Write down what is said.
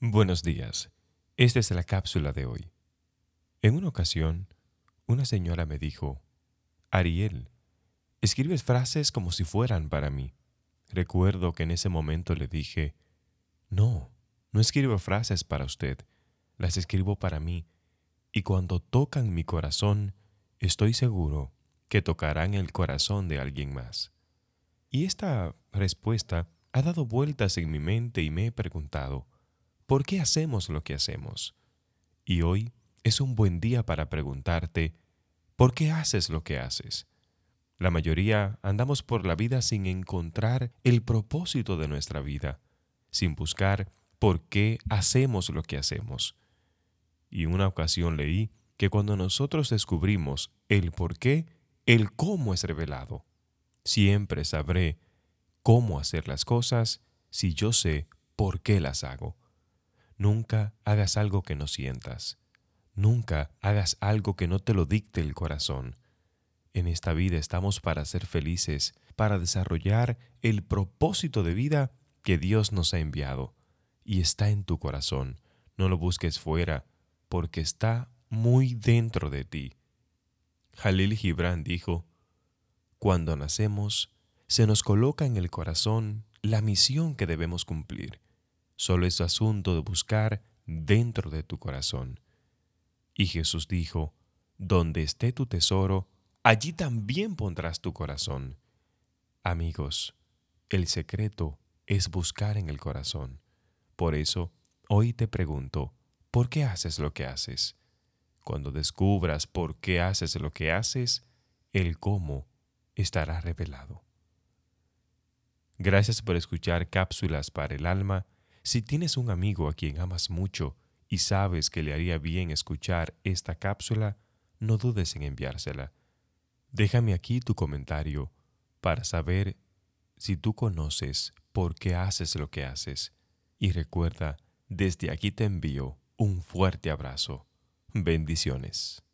Buenos días. Esta es la cápsula de hoy. En una ocasión, una señora me dijo, Ariel, escribes frases como si fueran para mí. Recuerdo que en ese momento le dije, no, no escribo frases para usted, las escribo para mí, y cuando tocan mi corazón, estoy seguro que tocarán el corazón de alguien más. Y esta respuesta ha dado vueltas en mi mente y me he preguntado, ¿Por qué hacemos lo que hacemos? Y hoy es un buen día para preguntarte, ¿por qué haces lo que haces? La mayoría andamos por la vida sin encontrar el propósito de nuestra vida, sin buscar por qué hacemos lo que hacemos. Y una ocasión leí que cuando nosotros descubrimos el por qué, el cómo es revelado. Siempre sabré cómo hacer las cosas si yo sé por qué las hago. Nunca hagas algo que no sientas. Nunca hagas algo que no te lo dicte el corazón. En esta vida estamos para ser felices, para desarrollar el propósito de vida que Dios nos ha enviado. Y está en tu corazón. No lo busques fuera, porque está muy dentro de ti. Jalil Gibran dijo, Cuando nacemos, se nos coloca en el corazón la misión que debemos cumplir. Solo es asunto de buscar dentro de tu corazón. Y Jesús dijo, Donde esté tu tesoro, allí también pondrás tu corazón. Amigos, el secreto es buscar en el corazón. Por eso, hoy te pregunto, ¿por qué haces lo que haces? Cuando descubras por qué haces lo que haces, el cómo estará revelado. Gracias por escuchar cápsulas para el alma si tienes un amigo a quien amas mucho y sabes que le haría bien escuchar esta cápsula, no dudes en enviársela. Déjame aquí tu comentario para saber si tú conoces por qué haces lo que haces. Y recuerda, desde aquí te envío un fuerte abrazo. Bendiciones.